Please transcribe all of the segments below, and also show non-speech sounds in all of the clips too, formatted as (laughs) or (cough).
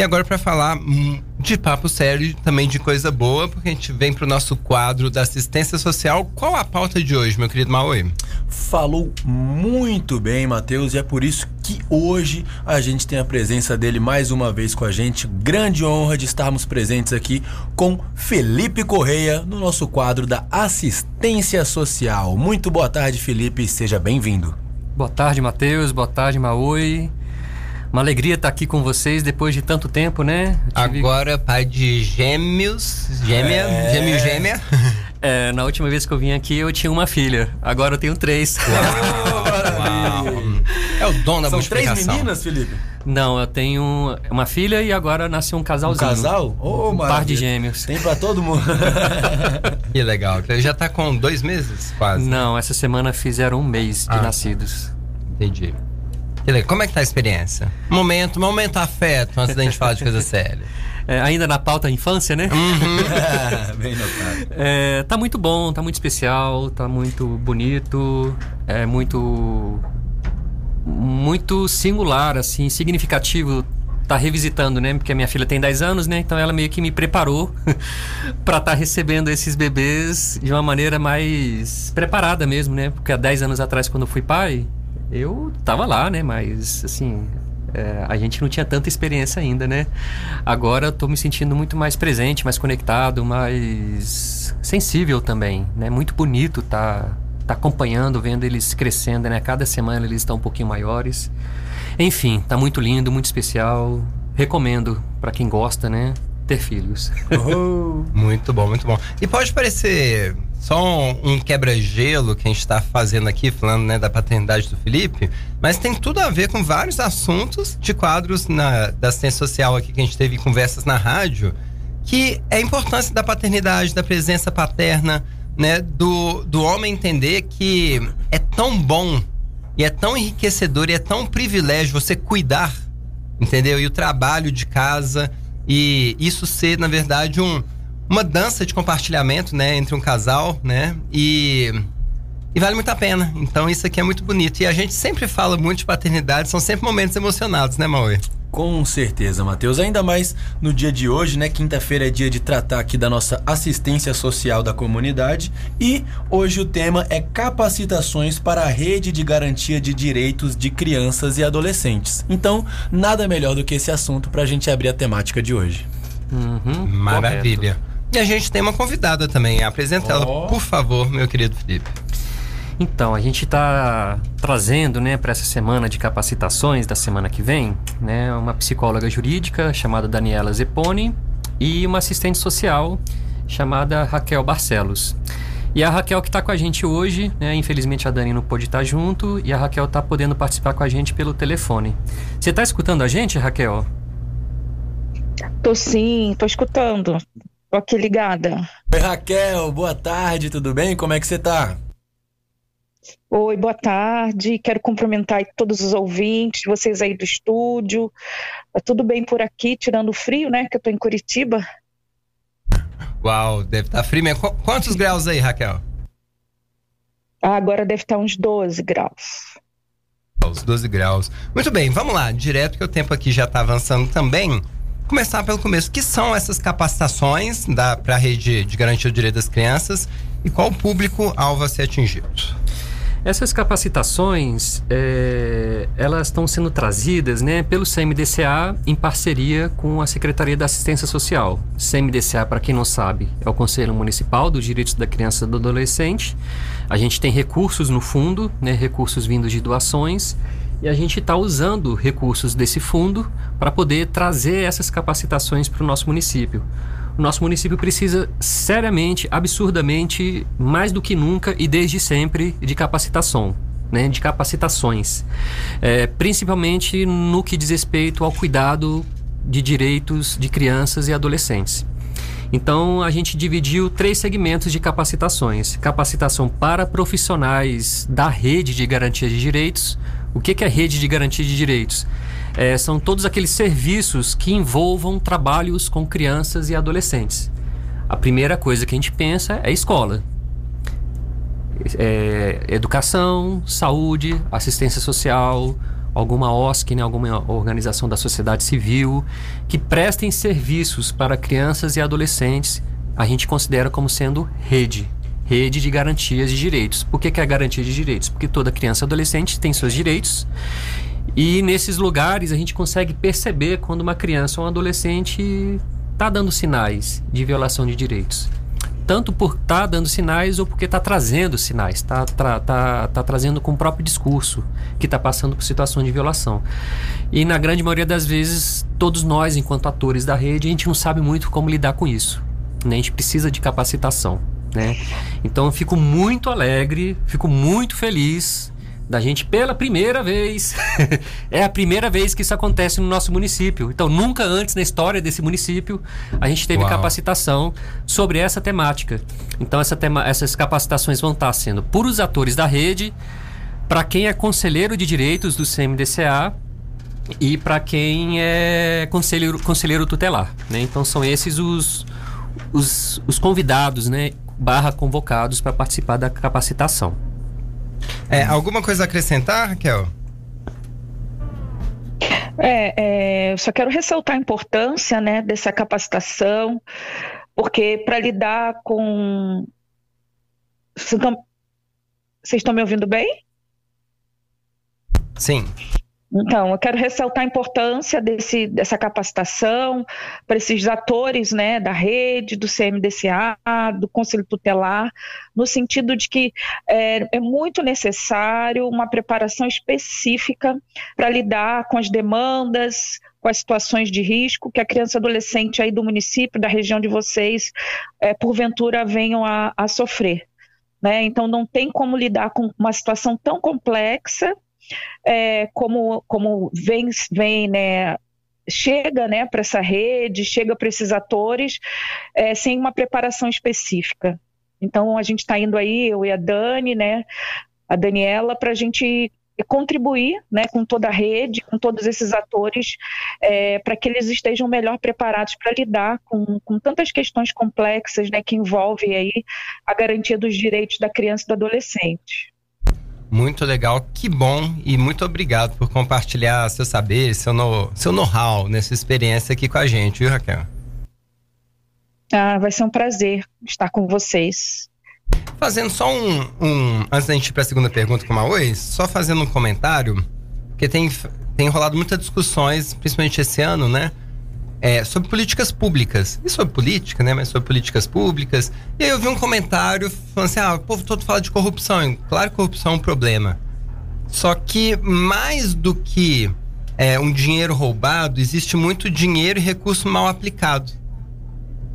E agora para falar hum, de papo sério e também de coisa boa, porque a gente vem para o nosso quadro da assistência social. Qual a pauta de hoje, meu querido Maui? Falou muito bem, Matheus, e é por isso que hoje a gente tem a presença dele mais uma vez com a gente. Grande honra de estarmos presentes aqui com Felipe Correia no nosso quadro da assistência social. Muito boa tarde, Felipe, seja bem-vindo. Boa tarde, Matheus. Boa tarde, Maui. Uma alegria estar aqui com vocês depois de tanto tempo, né? Tive... Agora pai de gêmeos, gêmea, é... gêmeo gêmea. (laughs) É, na última vez que eu vim aqui eu tinha uma filha, agora eu tenho três. Uau. Uau. (laughs) É o dono da São três meninas, Felipe? Não, eu tenho uma filha e agora nasceu um casalzinho. Um casal? Oh, um par de gêmeos. Tem pra todo mundo. (laughs) que legal. Ele já tá com dois meses, quase. Não, essa semana fizeram um mês de ah, nascidos. Entendi. Como é que tá a experiência? Momento, momento afeto, antes da gente falar de coisa séria. É, ainda na pauta infância, né? Uhum. (laughs) Bem notado. É, tá muito bom, tá muito especial, tá muito bonito, é muito muito singular, assim, significativo tá revisitando, né? Porque a minha filha tem 10 anos, né? Então ela meio que me preparou (laughs) para estar tá recebendo esses bebês de uma maneira mais preparada mesmo, né? Porque há 10 anos atrás, quando eu fui pai, eu tava lá, né? Mas, assim, é, a gente não tinha tanta experiência ainda, né? Agora eu tô me sentindo muito mais presente, mais conectado, mais sensível também, né? Muito bonito tá, tá acompanhando, vendo eles crescendo, né? Cada semana eles estão um pouquinho maiores. Enfim, tá muito lindo, muito especial. Recomendo para quem gosta, né? Ter filhos. Oh, (laughs) muito bom, muito bom. E pode parecer só um, quebra-gelo que a gente está fazendo aqui, falando né, da paternidade do Felipe, mas tem tudo a ver com vários assuntos de quadros na, da assistência social aqui que a gente teve conversas na rádio, que é a importância da paternidade, da presença paterna, né, do, do homem entender que é tão bom e é tão enriquecedor e é tão privilégio você cuidar, entendeu? E o trabalho de casa e isso ser, na verdade, um uma dança de compartilhamento, né, entre um casal, né? E e vale muito a pena. Então isso aqui é muito bonito. E a gente sempre fala muito de paternidade, são sempre momentos emocionados, né, Maui? Com certeza, Matheus. Ainda mais no dia de hoje, né? Quinta-feira é dia de tratar aqui da nossa assistência social da comunidade. E hoje o tema é capacitações para a rede de garantia de direitos de crianças e adolescentes. Então, nada melhor do que esse assunto para a gente abrir a temática de hoje. Uhum, Maravilha. Correto. E a gente tem uma convidada também. Apresenta oh. ela, por favor, meu querido Felipe. Então, a gente está trazendo, né, para essa semana de capacitações da semana que vem, né, uma psicóloga jurídica chamada Daniela Zeponi e uma assistente social chamada Raquel Barcelos. E a Raquel que está com a gente hoje, né, infelizmente a Dani não pôde estar junto e a Raquel está podendo participar com a gente pelo telefone. Você está escutando a gente, Raquel? Tô sim, tô escutando. Tô aqui ligada. Oi, Raquel, boa tarde, tudo bem? Como é que você tá? Oi, boa tarde. Quero cumprimentar todos os ouvintes, vocês aí do estúdio. Tá tudo bem por aqui, tirando o frio, né? Que eu tô em Curitiba. Uau, deve estar tá frio mesmo. Quantos graus aí, Raquel? Ah, agora deve estar tá uns 12 graus. Os 12 graus. Muito bem, vamos lá, direto que o tempo aqui já está avançando também começar pelo começo. que são essas capacitações para a rede de garantia do direito das crianças e qual o público-alvo a ser atingido? Essas capacitações, é, elas estão sendo trazidas né, pelo CMDCA em parceria com a Secretaria da Assistência Social. CMDCA, para quem não sabe, é o Conselho Municipal dos Direitos da Criança e do Adolescente. A gente tem recursos no fundo, né, recursos vindos de doações, e a gente está usando recursos desse fundo para poder trazer essas capacitações para o nosso município. O nosso município precisa seriamente, absurdamente, mais do que nunca e desde sempre, de capacitação. Né, de capacitações, é, principalmente no que diz respeito ao cuidado de direitos de crianças e adolescentes. Então a gente dividiu três segmentos de capacitações: capacitação para profissionais da rede de garantia de direitos, o que, é rede de garantia de direitos? É, são todos aqueles serviços que envolvam trabalhos com crianças e adolescentes. A primeira coisa que a gente pensa é escola. É, educação, saúde, assistência social, alguma OSC, né, alguma organização da sociedade civil, que prestem serviços para crianças e adolescentes, a gente considera como sendo rede. Rede de garantias de direitos. Por que, que é garantia de direitos? Porque toda criança e adolescente tem seus direitos e nesses lugares a gente consegue perceber quando uma criança ou um adolescente está dando sinais de violação de direitos. Tanto por estar tá dando sinais ou porque está trazendo sinais, está tá, tá, tá trazendo com o próprio discurso que está passando por situação de violação. E na grande maioria das vezes, todos nós, enquanto atores da rede, a gente não sabe muito como lidar com isso. Né? A gente precisa de capacitação. Né? Então eu fico muito alegre, fico muito feliz da gente pela primeira vez. (laughs) é a primeira vez que isso acontece no nosso município. Então, nunca antes na história desse município a gente teve Uau. capacitação sobre essa temática. Então, essa tema, essas capacitações vão estar sendo por os atores da rede, para quem é conselheiro de direitos do CMDCA e para quem é conselheiro, conselheiro tutelar. Né? Então, são esses os, os, os convidados, né? barra convocados para participar da capacitação. É, alguma coisa a acrescentar, Raquel? É, é, só quero ressaltar a importância né, dessa capacitação, porque para lidar com. Vocês estão me ouvindo bem? Sim. Então, eu quero ressaltar a importância desse, dessa capacitação para esses atores né, da rede, do CMDCA, do Conselho Tutelar, no sentido de que é, é muito necessário uma preparação específica para lidar com as demandas, com as situações de risco que a criança adolescente aí do município, da região de vocês, é, porventura venham a, a sofrer. Né? Então, não tem como lidar com uma situação tão complexa é, como, como vem, vem né, chega né, para essa rede, chega para esses atores, é, sem uma preparação específica. Então, a gente está indo aí, eu e a Dani, né, a Daniela, para a gente contribuir né, com toda a rede, com todos esses atores, é, para que eles estejam melhor preparados para lidar com, com tantas questões complexas né, que envolvem aí a garantia dos direitos da criança e do adolescente. Muito legal, que bom e muito obrigado por compartilhar seu saber, seu, no, seu know-how nessa experiência aqui com a gente, viu, Raquel? Ah, vai ser um prazer estar com vocês. Fazendo só um. um antes da gente ir para a segunda pergunta com a Maui, só fazendo um comentário, porque tem, tem rolado muitas discussões, principalmente esse ano, né? É, sobre políticas públicas. E sobre política, né? Mas sobre políticas públicas. E aí eu vi um comentário falando assim: ah, o povo todo fala de corrupção. Claro que corrupção é um problema. Só que mais do que é, um dinheiro roubado, existe muito dinheiro e recurso mal aplicado.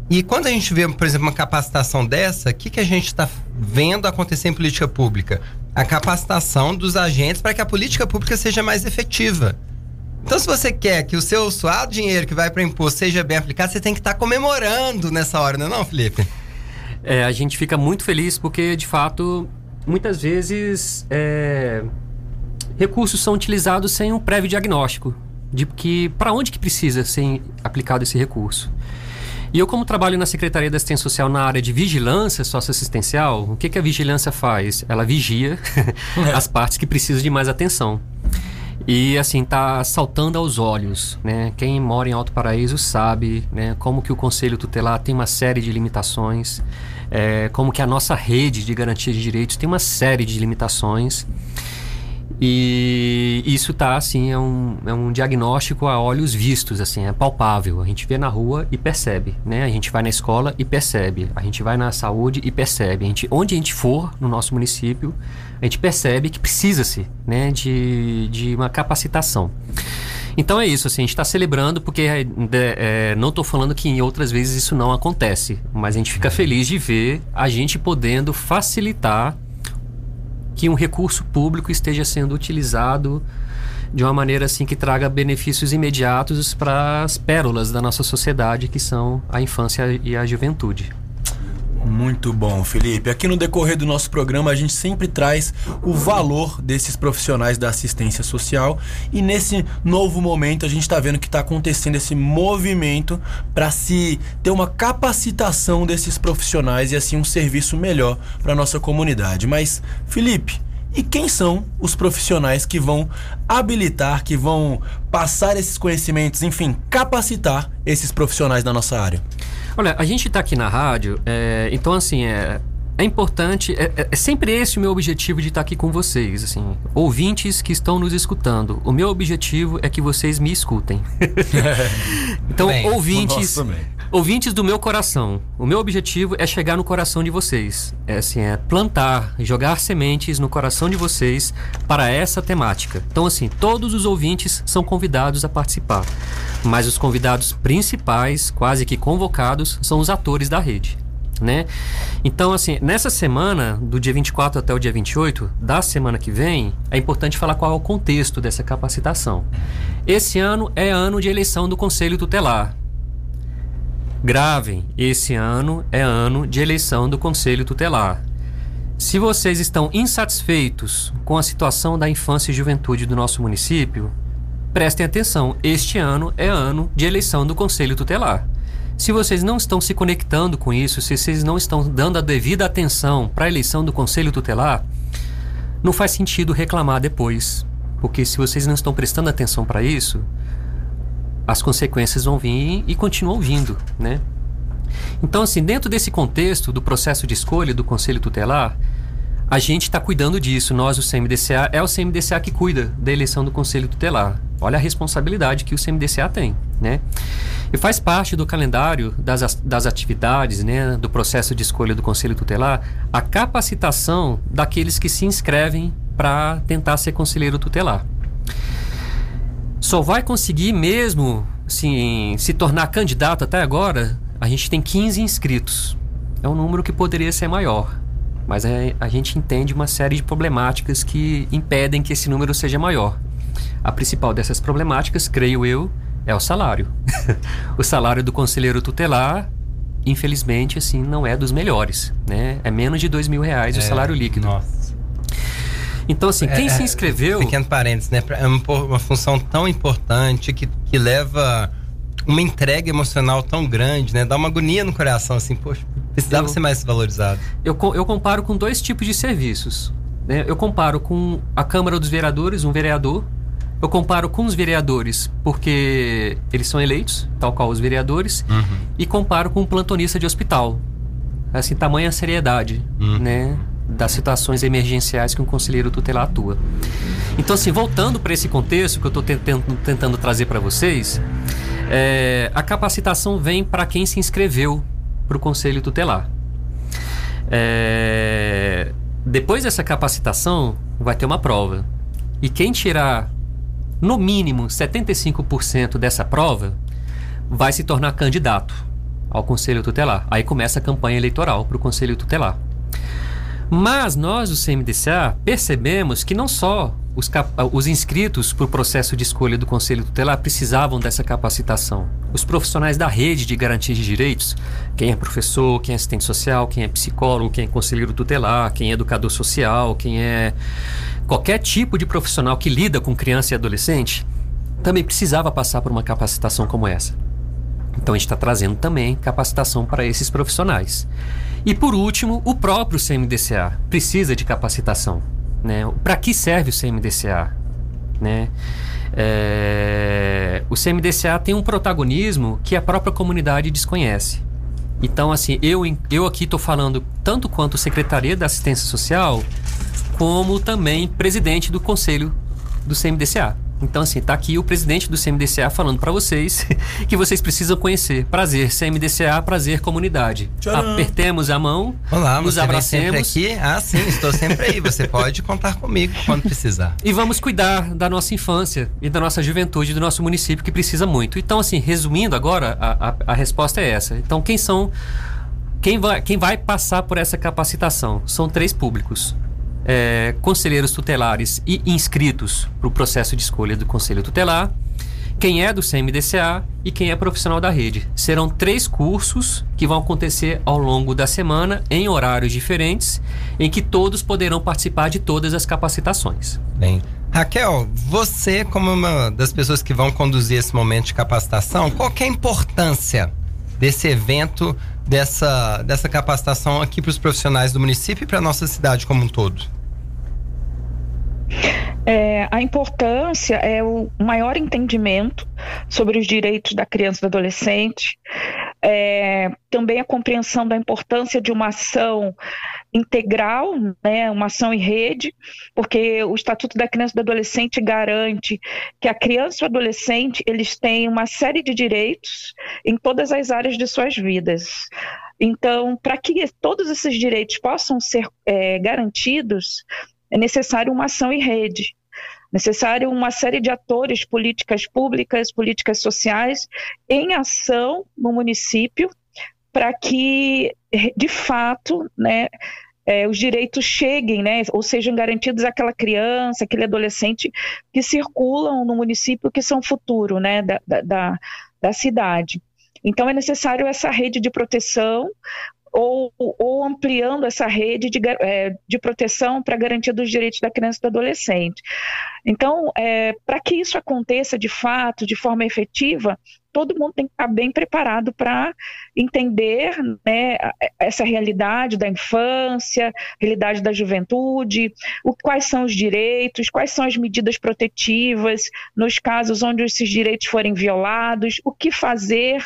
E quando a gente vê, por exemplo, uma capacitação dessa, o que, que a gente está vendo acontecer em política pública? A capacitação dos agentes para que a política pública seja mais efetiva. Então, se você quer que o seu suado dinheiro que vai para imposto seja bem aplicado, você tem que estar tá comemorando nessa hora, não é não, Felipe? É, a gente fica muito feliz porque, de fato, muitas vezes é, recursos são utilizados sem um prévio diagnóstico de que para onde que precisa ser aplicado esse recurso. E eu, como trabalho na Secretaria da Assistência Social na área de vigilância socioassistencial, o que, que a vigilância faz? Ela vigia (laughs) as partes que precisam de mais atenção. E assim, tá saltando aos olhos, né? Quem mora em Alto Paraíso sabe, né? Como que o Conselho Tutelar tem uma série de limitações, é, como que a nossa rede de garantia de direitos tem uma série de limitações. E isso tá assim, é um, é um diagnóstico a olhos vistos, assim, é palpável. A gente vê na rua e percebe, né? A gente vai na escola e percebe. A gente vai na saúde e percebe. A gente, onde a gente for no nosso município, a gente percebe que precisa-se né, de, de uma capacitação. Então é isso, assim, a gente está celebrando porque é, não estou falando que em outras vezes isso não acontece, mas a gente fica feliz de ver a gente podendo facilitar que um recurso público esteja sendo utilizado de uma maneira assim que traga benefícios imediatos para as pérolas da nossa sociedade que são a infância e a juventude. Muito bom, Felipe. Aqui no decorrer do nosso programa a gente sempre traz o valor desses profissionais da assistência social e nesse novo momento a gente está vendo que está acontecendo esse movimento para se ter uma capacitação desses profissionais e assim um serviço melhor para nossa comunidade. Mas, Felipe, E quem são os profissionais que vão habilitar, que vão passar esses conhecimentos, enfim, capacitar esses profissionais da nossa área? Olha, a gente está aqui na rádio, é, então assim, é, é importante, é, é, é, sempre esse o meu objetivo de estar aqui com vocês, assim, ouvintes que estão nos escutando. O meu objetivo é que vocês me escutem. (laughs) então, Bem, ouvintes, ouvintes do meu coração. O meu objetivo é chegar no coração de vocês. É assim, é plantar, jogar sementes no coração de vocês para essa temática. Então, assim, todos os ouvintes são convidados a participar, mas os convidados principais, quase que convocados, são os atores da rede né? Então, assim, nessa semana, do dia 24 até o dia 28, da semana que vem, é importante falar qual é o contexto dessa capacitação. Esse ano é ano de eleição do Conselho Tutelar. Gravem, esse ano é ano de eleição do Conselho Tutelar. Se vocês estão insatisfeitos com a situação da infância e juventude do nosso município, prestem atenção, este ano é ano de eleição do Conselho Tutelar. Se vocês não estão se conectando com isso, se vocês não estão dando a devida atenção para a eleição do Conselho Tutelar, não faz sentido reclamar depois. Porque se vocês não estão prestando atenção para isso, as consequências vão vir e continuam vindo, né? Então, assim, dentro desse contexto do processo de escolha do Conselho Tutelar, a gente está cuidando disso. Nós, o CMDCA, é o CMDCA que cuida da eleição do Conselho Tutelar. Olha a responsabilidade que o CMDCA tem, né? E faz parte do calendário das, das atividades, né, do processo de escolha do Conselho Tutelar, a capacitação daqueles que se inscrevem para tentar ser conselheiro tutelar. Só vai conseguir mesmo assim, se tornar candidato até agora, a gente tem 15 inscritos. É um número que poderia ser maior. Mas a gente entende uma série de problemáticas que impedem que esse número seja maior. A principal dessas problemáticas, creio eu, é o salário. (laughs) o salário do conselheiro tutelar, infelizmente, assim, não é dos melhores, né? É menos de dois mil reais é, o salário líquido. Nossa. Então, assim, quem é, se inscreveu... Pequeno parênteses, né? É uma, uma função tão importante que, que leva uma entrega emocional tão grande, né? Dá uma agonia no coração, assim, poxa, precisava eu, ser mais valorizado. Eu, eu comparo com dois tipos de serviços. Né? Eu comparo com a Câmara dos Vereadores, um vereador, eu comparo com os vereadores, porque eles são eleitos, tal qual os vereadores, uhum. e comparo com um plantonista de hospital. Assim, tamanha seriedade, uhum. né? Das situações emergenciais que um conselheiro tutelar atua. Então, assim, voltando para esse contexto que eu estou tentando, tentando trazer para vocês, é, a capacitação vem para quem se inscreveu para o conselho tutelar. É, depois dessa capacitação, vai ter uma prova. E quem tirar no mínimo 75% dessa prova vai se tornar candidato ao Conselho Tutelar. Aí começa a campanha eleitoral para o Conselho Tutelar. Mas nós, do CMDCA, percebemos que não só os, os inscritos para o processo de escolha do Conselho Tutelar precisavam dessa capacitação. Os profissionais da rede de garantia de direitos, quem é professor, quem é assistente social, quem é psicólogo, quem é conselheiro tutelar, quem é educador social, quem é qualquer tipo de profissional que lida com criança e adolescente também precisava passar por uma capacitação como essa. Então a gente está trazendo também capacitação para esses profissionais. E por último, o próprio CMDCA precisa de capacitação. Né? Para que serve o CMDCA? Né? É... O CMDCA tem um protagonismo que a própria comunidade desconhece. Então, assim, eu, eu aqui estou falando tanto quanto Secretaria da Assistência Social, como também presidente do conselho do CMDCA. Então, assim, tá aqui o presidente do CMDCA falando para vocês (laughs) que vocês precisam conhecer. Prazer, CMDCA, prazer, comunidade. Tcharam. Apertemos a mão, Olá, nos abracemos. sempre aqui? Ah, sim, estou sempre aí. Você (laughs) pode contar comigo quando precisar. E vamos cuidar da nossa infância e da nossa juventude do nosso município, que precisa muito. Então, assim, resumindo agora, a, a, a resposta é essa. Então, quem são. Quem vai, quem vai passar por essa capacitação? São três públicos é, conselheiros tutelares e inscritos para o processo de escolha do Conselho Tutelar, quem é do CMDCA e quem é profissional da rede. Serão três cursos que vão acontecer ao longo da semana, em horários diferentes, em que todos poderão participar de todas as capacitações. Bem. Raquel, você, como uma das pessoas que vão conduzir esse momento de capacitação, qual é a importância desse evento, dessa, dessa capacitação aqui para os profissionais do município e para a nossa cidade como um todo? É, a importância é o maior entendimento sobre os direitos da criança e do adolescente, é, também a compreensão da importância de uma ação integral, né, uma ação em rede, porque o Estatuto da Criança e do Adolescente garante que a criança e o adolescente eles têm uma série de direitos em todas as áreas de suas vidas. Então, para que todos esses direitos possam ser é, garantidos, é necessário uma ação em rede necessário uma série de atores, políticas públicas, políticas sociais, em ação no município, para que, de fato, né, é, os direitos cheguem, né, ou sejam garantidos àquela criança, aquele adolescente que circulam no município, que são futuro né, da, da, da cidade. Então, é necessário essa rede de proteção, ou, ou ampliando essa rede de, é, de proteção para garantia dos direitos da criança e do adolescente. Então, é, para que isso aconteça de fato, de forma efetiva, todo mundo tem que estar bem preparado para entender né, essa realidade da infância, realidade da juventude, o, quais são os direitos, quais são as medidas protetivas nos casos onde esses direitos forem violados, o que fazer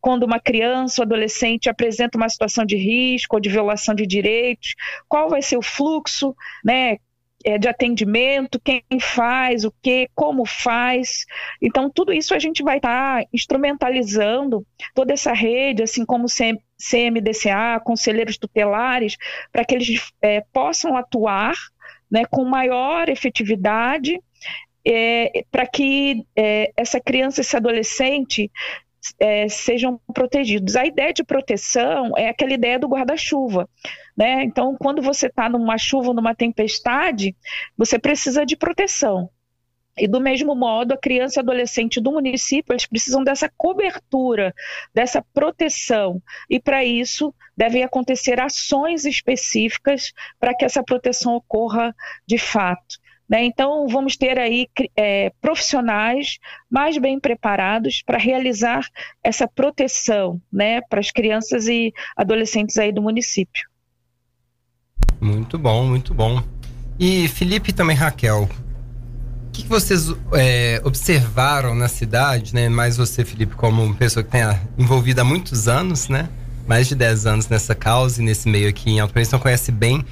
quando uma criança ou adolescente apresenta uma situação de risco ou de violação de direitos, qual vai ser o fluxo, né? É, de atendimento, quem faz, o que, como faz. Então, tudo isso a gente vai estar tá instrumentalizando toda essa rede, assim como CMDCA, conselheiros tutelares, para que eles é, possam atuar né, com maior efetividade é, para que é, essa criança, esse adolescente é, sejam protegidos. A ideia de proteção é aquela ideia do guarda-chuva. Né? Então, quando você está numa chuva, numa tempestade, você precisa de proteção. E do mesmo modo, a criança e adolescente do município, eles precisam dessa cobertura, dessa proteção. E para isso, devem acontecer ações específicas para que essa proteção ocorra de fato. Né? Então, vamos ter aí é, profissionais mais bem preparados para realizar essa proteção né, para as crianças e adolescentes aí do município. Muito bom, muito bom. E Felipe também Raquel, o que, que vocês é, observaram na cidade, né? Mais você, Felipe, como pessoa que tem envolvida há muitos anos, né? Mais de 10 anos nessa causa e nesse meio aqui em Alto Príncipe, então conhece bem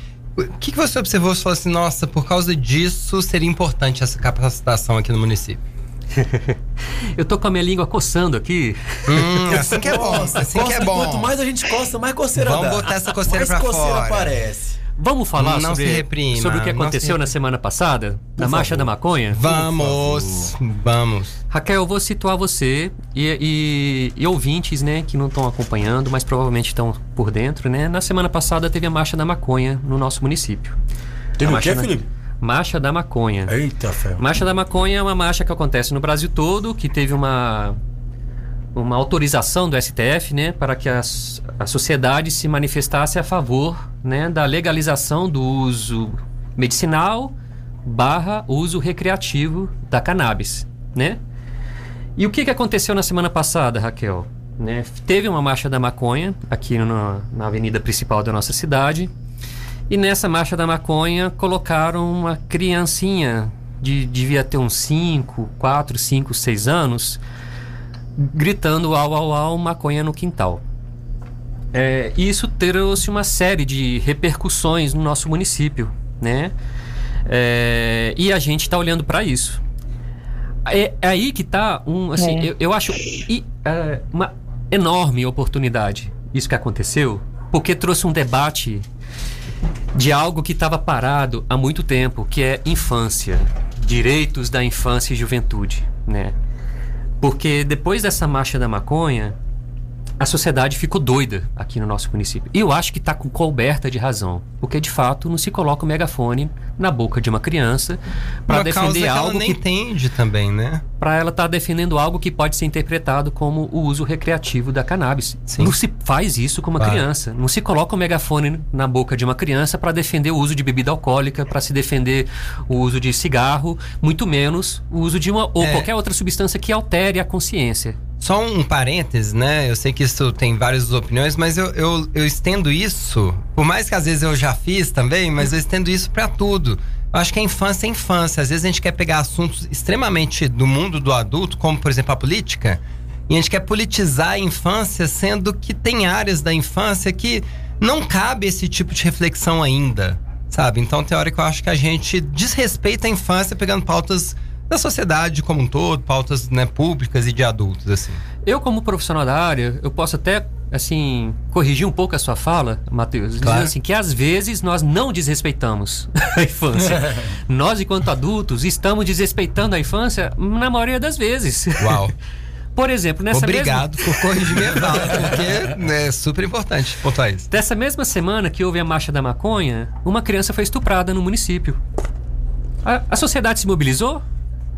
o que, que você observou e falou assim, nossa, por causa disso seria importante essa capacitação aqui no município? (laughs) Eu tô com a minha língua coçando aqui. Hum, (laughs) assim que é bom, assim que é bom. Quanto mais a gente coça, mais coceira Vamos dá. botar essa coceira mais pra coceira fora. aparece. Vamos falar Não sobre, se reprima, sobre o que aconteceu se na semana passada? na favor. Marcha da Maconha? Vamos, vamos. Raquel, eu vou situar você e, e- e ouvintes, né, que não estão acompanhando, mas provavelmente estão por dentro, né? Na semana passada teve a Marcha da Maconha no nosso município. Teve o marcha quê, da- Felipe? Marcha da Maconha. Eita, fé. Marcha da Maconha é uma marcha que acontece no Brasil todo, que teve uma, uma autorização do STF, né, para que a, a sociedade se manifestasse a favor, né, da legalização do uso medicinal barra uso recreativo da cannabis, né? E o que, que aconteceu na semana passada, Raquel? Né, teve uma marcha da maconha aqui no- na avenida principal da nossa cidade. E nessa marcha da maconha colocaram uma criancinha de devia ter uns 5, 4, 5, 6 anos, gritando au au au maconha no quintal. É, isso trouxe uma série de repercussões no nosso município, né? É, e a gente está olhando para isso. É, é aí que está um, assim, É. eu, eu acho e, é, uma enorme oportunidade isso que aconteceu, porque trouxe um debate de algo que estava parado há muito tempo, que é infância, direitos da infância e juventude, né? Porque depois dessa marcha da maconha, a sociedade ficou doida aqui no nosso município. E eu acho que está com coberta de razão, porque de fato não se coloca o megafone na boca de uma criança para Uma causa defender que ela algo nem que entende também, né? para ela estar defendendo algo que pode ser interpretado como o uso recreativo da cannabis. Sim. Não se faz isso com uma Claro. criança. Não se coloca o megafone na boca de uma criança para defender o uso de bebida alcoólica, para se defender o uso de cigarro, muito menos o uso de uma ou É. qualquer outra substância que altere a consciência. Só um parêntese, né? Eu sei que isso tem várias opiniões, mas eu, eu, eu estendo isso, por mais que às vezes eu já fiz também, mas eu estendo isso pra tudo. Eu acho que a infância é infância. Às vezes a gente quer pegar assuntos extremamente do mundo do adulto, como por exemplo a política, e a gente quer politizar a infância, sendo que tem áreas da infância que não cabe esse tipo de reflexão ainda, sabe? Então que eu acho que a gente desrespeita a infância pegando pautas da sociedade como um todo, pautas né, públicas e de adultos, assim. Eu, como profissional da área, eu posso até, assim, corrigir um pouco a sua fala, Matheus, Claro. dizendo assim que às vezes nós não desrespeitamos (laughs) a infância. (laughs) nós, enquanto adultos, estamos desrespeitando a infância na maioria das vezes. Uau. (laughs) Por exemplo, nessa Obrigado por corrigir minha fala, porque né, é super importante pontuar isso. Dessa mesma semana que houve a marcha da maconha, uma criança foi estuprada no município. A, a sociedade se mobilizou?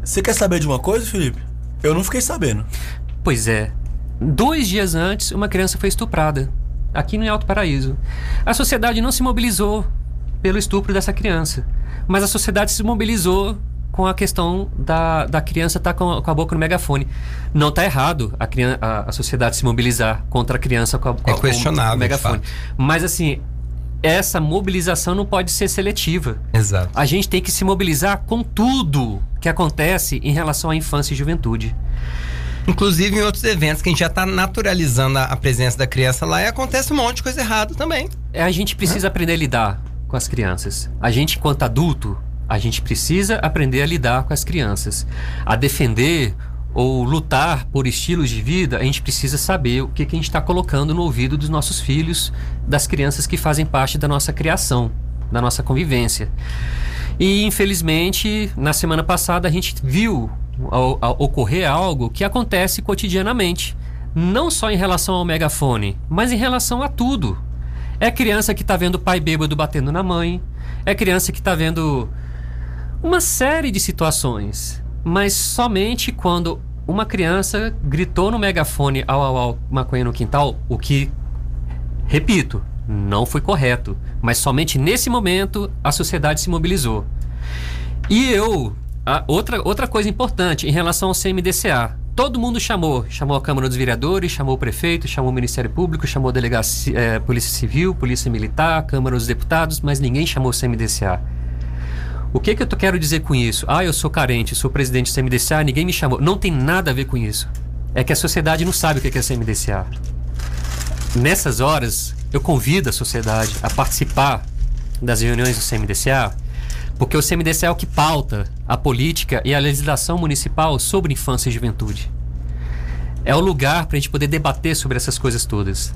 Você quer saber de uma coisa, Felipe? Eu não fiquei sabendo. Pois é. Dois dias antes, uma criança foi estuprada, aqui no Alto Paraíso. A sociedade não se mobilizou pelo estupro dessa criança, mas a sociedade se mobilizou com a questão da, da criança estar com, com a boca no megafone. Não está errado a, criança, a, a sociedade se mobilizar contra a criança com, a, com, É com questionável, o de megafone. Mas assim, essa mobilização não pode ser seletiva. Exato. A gente tem que se mobilizar com tudo que acontece em relação à infância e juventude. Inclusive em outros eventos que a gente já tá naturalizando a, a presença da criança lá e acontece um monte de coisa errada também. É, a gente precisa aprender a lidar com as crianças. A gente, enquanto adulto, a gente precisa aprender a lidar com as crianças. A defender ou lutar por estilos de vida, a gente precisa saber o que, que a gente está colocando no ouvido dos nossos filhos, das crianças que fazem parte da nossa criação, da nossa convivência. E infelizmente, na semana passada a gente viu ao- ao ocorrer algo que acontece cotidianamente, não só em relação ao megafone, mas em relação a tudo. É criança que está vendo o pai bêbado batendo na mãe, é criança que está vendo uma série de situações, mas somente quando uma criança gritou no megafone ao au au maconha no quintal, o que Repito, não foi correto, mas somente nesse momento a sociedade se mobilizou. E eu, outra, outra coisa importante em relação ao CMDCA. Todo mundo chamou, chamou a Câmara dos Vereadores, chamou o prefeito, chamou o Ministério Público, chamou a delegacia, eh, Polícia Civil, Polícia Militar, Câmara dos Deputados, mas ninguém chamou o CMDCA. O que, que eu quero dizer com isso? Ah, eu sou carente, sou presidente do CMDCA, ninguém me chamou. Não tem nada a ver com isso. É que a sociedade não sabe o que é CMDCA. Nessas horas, eu convido a sociedade a participar das reuniões do CMDCA, porque o CMDCA é o que pauta a política e a legislação municipal sobre infância e juventude. É o lugar para a gente poder debater sobre essas coisas todas.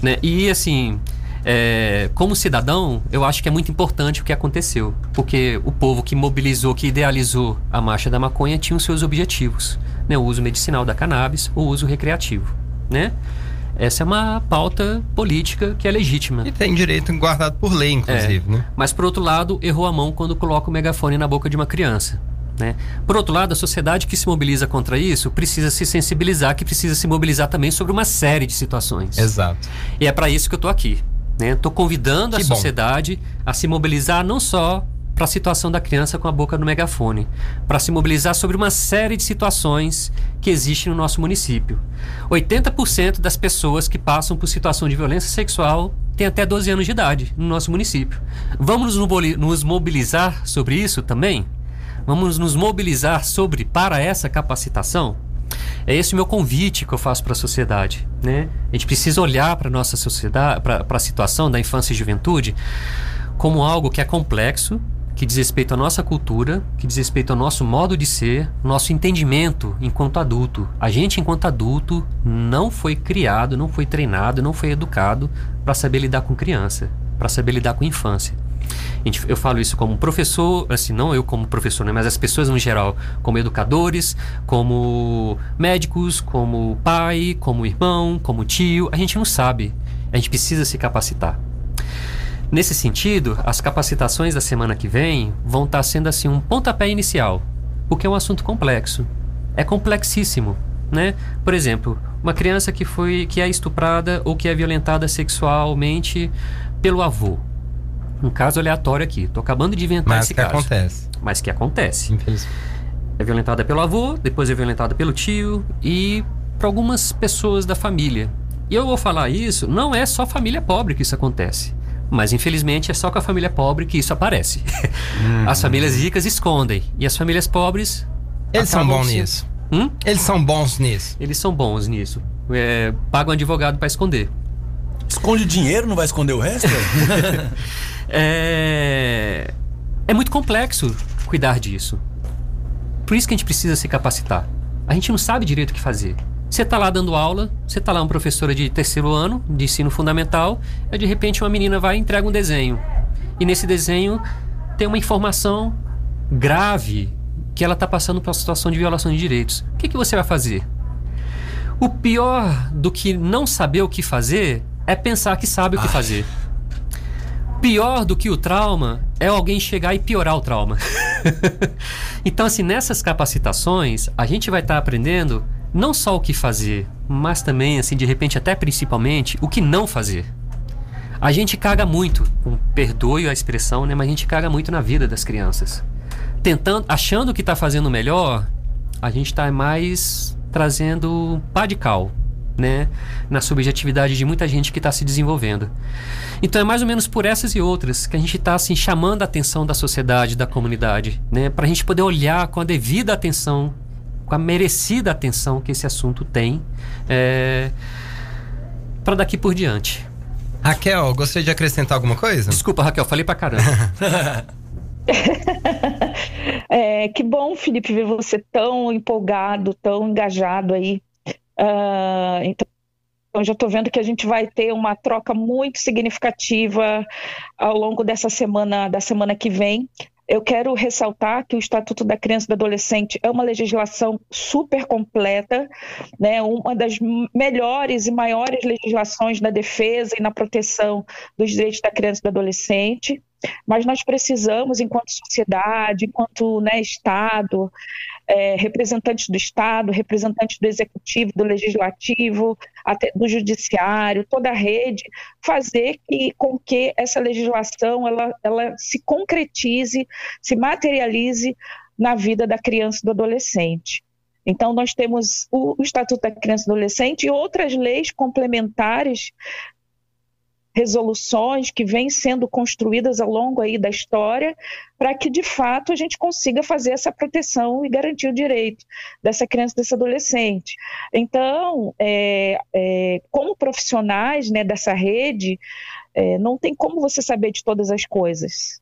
Né? E assim, é, como cidadão, eu acho que é muito importante o que aconteceu, porque o povo que mobilizou, que idealizou a marcha da maconha tinha os seus objetivos, né? O uso medicinal da cannabis, o uso recreativo, né? Essa é uma pauta política que é legítima. E tem direito guardado por lei, inclusive, né? Mas, por outro lado, errou a mão quando coloca o megafone na boca de uma criança. Né? Por outro lado, a sociedade que se mobiliza contra isso precisa se sensibilizar, que precisa se mobilizar também sobre uma série de situações. Exato. E é para isso que eu estou aqui. Estou convidando Que a bom. sociedade a se mobilizar não só para a situação da criança com a boca no megafone, para se mobilizar sobre uma série de situações que existem no nosso município. 80% das pessoas que passam por situação de violência sexual têm até 12 anos de idade no nosso município. Vamos nos mobilizar sobre isso também? Vamos nos mobilizar sobre para essa capacitação? É esse o meu convite que eu faço para a sociedade. Né? A gente precisa olhar para a nossa sociedade, para a situação da infância e juventude, como algo que é complexo, que diz respeito à nossa cultura, que diz respeito ao nosso modo de ser, nosso entendimento enquanto adulto. A gente, enquanto adulto, não foi criado, não foi treinado, não foi educado para saber lidar com criança, para saber lidar com infância. Gente- Eu falo isso como professor, assim, não eu como professor, né, mas as pessoas no geral, como educadores, como médicos, como pai, como irmão, como tio. A gente não sabe. A gente precisa se capacitar. Nesse sentido, as capacitações da semana que vem vão estar sendo assim um pontapé inicial, porque é um assunto complexo. É complexíssimo, né? Por exemplo, uma criança que foi que é estuprada ou que é violentada sexualmente pelo avô. Um caso aleatório aqui. Tô acabando de inventar Mas esse que caso. acontece. Mas que acontece. Infelizmente. É violentada pelo avô, depois é violentada pelo tio e por algumas pessoas da família. E eu vou falar isso, não é só família pobre que isso acontece. Mas infelizmente é só com a família pobre que isso aparece. (laughs) Uhum. As famílias ricas escondem e as famílias pobres. Eles são bons se... nisso. Hum? Eles são bons nisso. Eles são bons nisso. É, pagam um advogado para esconder. Esconde o dinheiro, não vai esconder o resto? (laughs) é... é muito complexo cuidar disso. Por isso que a gente precisa se capacitar. A gente não sabe direito o que fazer. Você está lá dando aula, você está lá uma professora de terceiro ano, de ensino fundamental, e de repente uma menina vai e entrega um desenho. E nesse desenho tem uma informação grave que ela está passando por uma situação de violação de direitos. O que, que você vai fazer? O pior do que não saber o que fazer é pensar que sabe o que fazer. Pior do que o trauma é alguém chegar e piorar o trauma. (laughs) então, assim, nessas capacitações, a gente vai estar tá aprendendo não só o que fazer, mas também, assim, de repente, até principalmente, o que não fazer. A gente caga muito, um, perdoe a expressão, né? Mas a gente caga muito na vida das crianças. Tentando, achando que está fazendo melhor, a gente está mais trazendo pá de cal, né, na subjetividade de muita gente que está se desenvolvendo. Então é mais ou menos por essas e outras que a gente está assim chamando a atenção da sociedade, da comunidade, né, para a gente poder olhar com a devida atenção, com a merecida atenção que esse assunto tem, é, para daqui por diante. Raquel, gostaria de acrescentar alguma coisa? Desculpa, Raquel, falei para caramba. (laughs) (laughs) é, que bom, Felipe, ver você tão empolgado, tão engajado aí Uh, então, já estou vendo que a gente vai ter uma troca muito significativa ao longo dessa semana, da semana que vem. Eu quero ressaltar que o Estatuto da Criança e do Adolescente é uma legislação super completa, né? uma das melhores e maiores legislações na defesa e na proteção dos direitos da criança e do adolescente. Mas nós precisamos, enquanto sociedade, enquanto né, Estado, é, representantes do Estado, representantes do Executivo, do Legislativo, até do Judiciário, toda a rede, fazer que, com que essa legislação ela, ela se concretize, se materialize na vida da criança e do adolescente. Então, nós temos o, Estatuto da Criança e do Adolescente e outras leis complementares resoluções que vêm sendo construídas ao longo aí da história para que de fato a gente consiga fazer essa proteção e garantir o direito dessa criança desse adolescente. Então, é, é, como profissionais né, dessa rede, é, não tem como você saber de todas as coisas.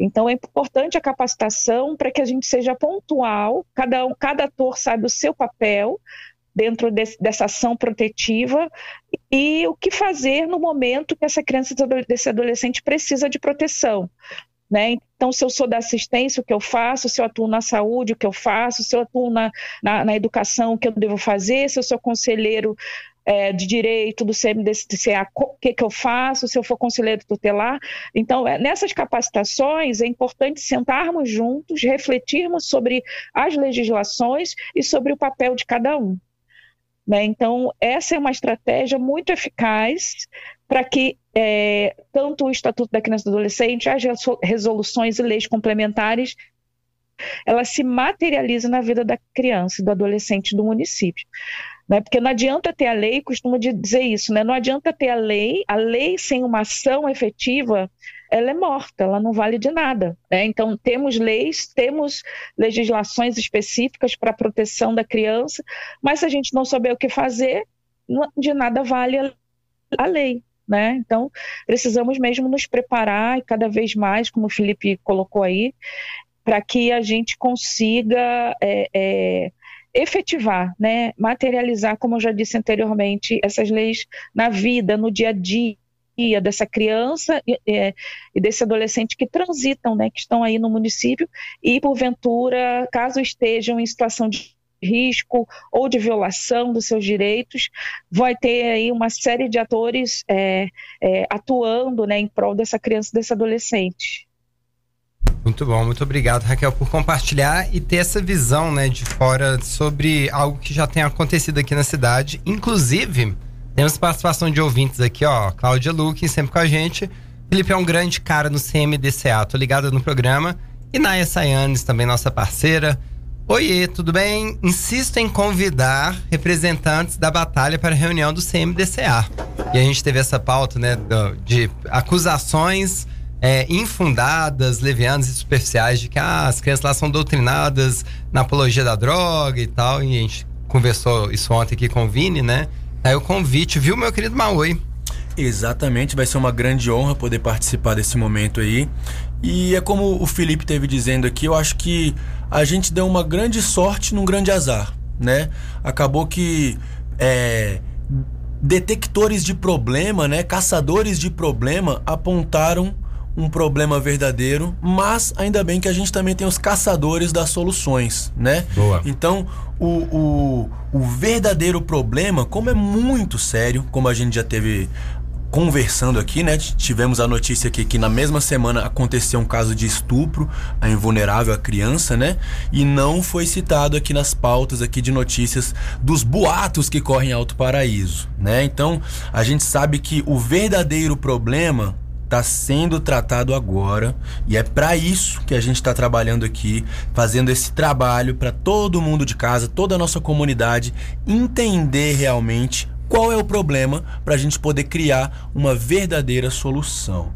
Então é importante a capacitação para que a gente seja pontual, cada, cada ator sabe o seu papel, dentro dessa ação protetiva e o que fazer no momento que essa criança, desse adolescente precisa de proteção. Né? Então, se eu sou da assistência, o que eu faço? Se eu atuo na saúde, o que eu faço? Se eu atuo na, na, na educação, o que eu devo fazer? Se eu sou conselheiro é, de direito do CMDCA, o que, que eu faço? Se eu for conselheiro tutelar? Então, é, nessas capacitações, é importante sentarmos juntos, refletirmos sobre as legislações e sobre o papel de cada um. Né? Então, essa é uma estratégia muito eficaz para que é, tanto o Estatuto da Criança e do Adolescente, as resoluções e leis complementares, ela se materializa na vida da criança e do adolescente do município. Né? Porque não adianta ter a lei, costumo dizer isso, né? não adianta ter a lei, a lei sem uma ação efetiva, ela é morta, ela não vale de nada. Né? Então, temos leis, temos legislações específicas para a proteção da criança, mas se a gente não souber o que fazer, de nada vale a lei. Né? Então, precisamos mesmo nos preparar e cada vez mais, como o Felipe colocou aí, para que a gente consiga é, é, efetivar, né, materializar, como eu já disse anteriormente, essas leis na vida, no dia a dia dessa criança e, e desse adolescente que transitam, né, que estão aí no município e porventura, caso estejam em situação de risco ou de violação dos seus direitos, vai ter aí uma série de atores é, é, atuando né, em prol dessa criança, desse adolescente. Muito bom, muito obrigado, Raquel, por compartilhar e ter essa visão, né, de fora sobre algo que já tem acontecido aqui na cidade. Inclusive, temos participação de ouvintes aqui, ó. Cláudia Luque, sempre com a gente. Felipe é um grande cara no CMDCA, tô ligado no programa. E Naya Sayanes, também nossa parceira. Oiê, tudo bem? Insisto em convidar representantes da batalha para a reunião do CMDCA. E a gente teve essa pauta, né, de acusações é, infundadas, levianas e superficiais de que ah, as crianças lá são doutrinadas na apologia da droga e tal. E a gente conversou isso ontem aqui com o Vini, né? Aí o convite, viu, meu querido Maui? Exatamente, vai ser uma grande honra poder participar desse momento aí. E é como o Felipe teve dizendo aqui, eu acho que a gente deu uma grande sorte num grande azar, né? Acabou que é, detectores de problema, né, caçadores de problema apontaram um problema verdadeiro, mas ainda bem que a gente também tem os caçadores das soluções, né? Boa. Então, o, o, o verdadeiro problema, como é muito sério, como a gente já teve conversando aqui, né? Tivemos a notícia aqui que na mesma semana aconteceu um caso de estupro a invulnerável a criança, né? E não foi citado aqui nas pautas aqui de notícias dos boatos que correm em Alto Paraíso, né? Então, a gente sabe que o verdadeiro problema está sendo tratado agora e é para isso que a gente está trabalhando aqui, fazendo esse trabalho para todo mundo de casa, toda a nossa comunidade entender realmente qual é o problema para a gente poder criar uma verdadeira solução.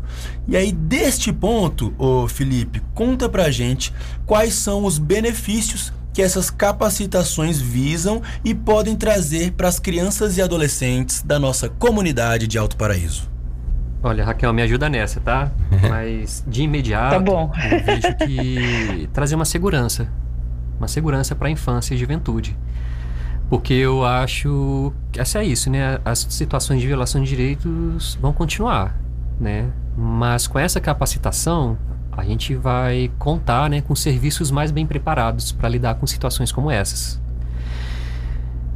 E aí, deste ponto, ô Felipe, conta pra gente quais são os benefícios que essas capacitações visam e podem trazer para as crianças e adolescentes da nossa comunidade de Alto Paraíso. Olha, Raquel, me ajuda nessa, tá? (laughs) Mas de imediato, tá bom. eu vejo que (laughs) trazer uma segurança, uma segurança para a infância e juventude. Porque eu acho que essa é isso, né? As situações de violação de direitos vão continuar, né? Mas com essa capacitação, a gente vai contar, né, com serviços mais bem preparados para lidar com situações como essas.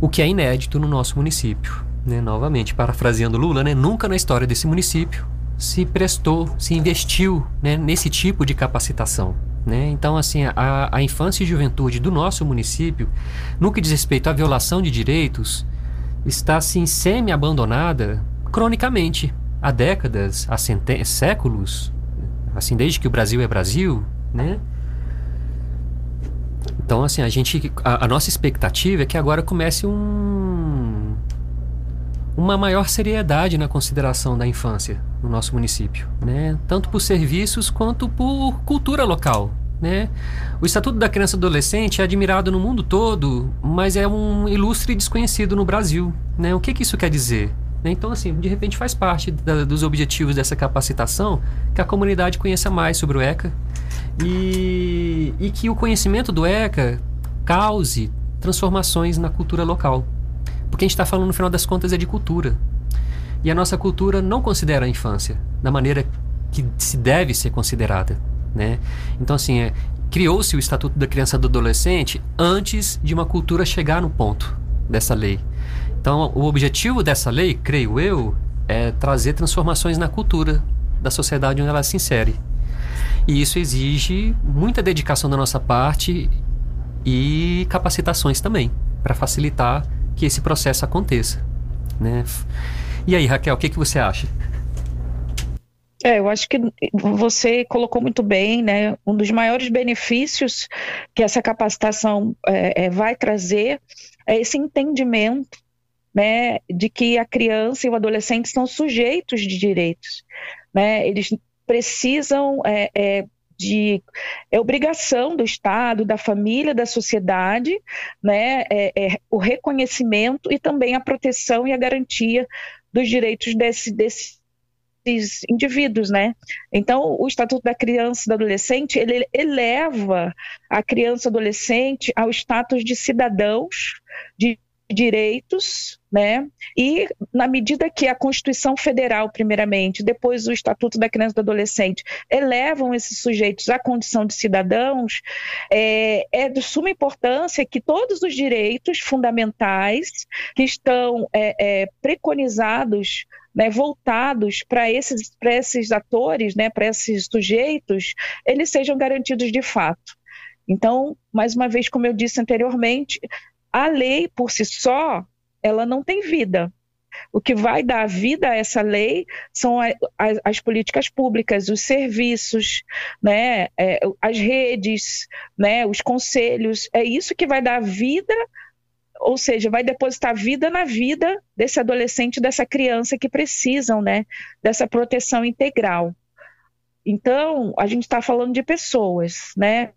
O que é inédito no nosso município, né? Novamente, parafraseando Lula, né? Nunca na história desse município se prestou, se investiu, né, nesse tipo de capacitação. Né? Então, assim, a, a infância e juventude do nosso município, no que diz respeito à violação de direitos, está assim semi-abandonada cronicamente há décadas, há séculos, assim desde que o Brasil é Brasil, né? Então, assim, a gente, a, a nossa expectativa é que agora comece um uma maior seriedade na consideração da infância no nosso município, né? Tanto por serviços quanto por cultura local, né? O Estatuto da Criança e Adolescente é admirado no mundo todo, mas é um ilustre desconhecido no Brasil, né? O que, que isso quer dizer? Né? Então, assim, de repente faz parte da, dos objetivos dessa capacitação que a comunidade conheça mais sobre o ECA e, e que o conhecimento do ECA cause transformações na cultura local. Porque a gente está falando, no final das contas, é de cultura. E a nossa cultura não considera a infância da maneira que se deve ser considerada. Né? Então, assim, é, criou-se o Estatuto da Criança e do Adolescente antes de uma cultura chegar no ponto dessa lei. Então, o objetivo dessa lei, creio eu, é trazer transformações na cultura da sociedade onde ela se insere. E isso exige muita dedicação da nossa parte e capacitações também, para facilitar que esse processo aconteça. Né? E aí, Raquel, o que, que você acha? É, eu acho que você colocou muito bem, né? Um dos maiores benefícios que essa capacitação é, é, vai trazer é esse entendimento, né, de que a criança e o adolescente são sujeitos de direitos, né? Eles precisam é, é de é obrigação do Estado, da família, da sociedade, né, é, é, o reconhecimento e também a proteção e a garantia dos direitos desse, desses indivíduos, né? Então, o Estatuto da Criança e do Adolescente, ele eleva a criança e adolescente ao status de cidadãos, de direitos, né? E na medida que a Constituição Federal, primeiramente, depois o Estatuto da Criança e do Adolescente, elevam esses sujeitos à condição de cidadãos, é, é de suma importância que todos os direitos fundamentais que estão é, é, preconizados né, voltados para esses, esses atores, né, para esses sujeitos, eles sejam garantidos de fato. Então, mais uma vez, como eu disse anteriormente, a lei por si só, ela não tem vida. O que vai dar vida a essa lei são a, a, as políticas públicas, os serviços, né, é, as redes, né, os conselhos. É isso que vai dar vida ou seja, vai depositar vida na vida desse adolescente, dessa criança que precisam, né, dessa proteção integral. Então, a gente está falando de pessoas, né?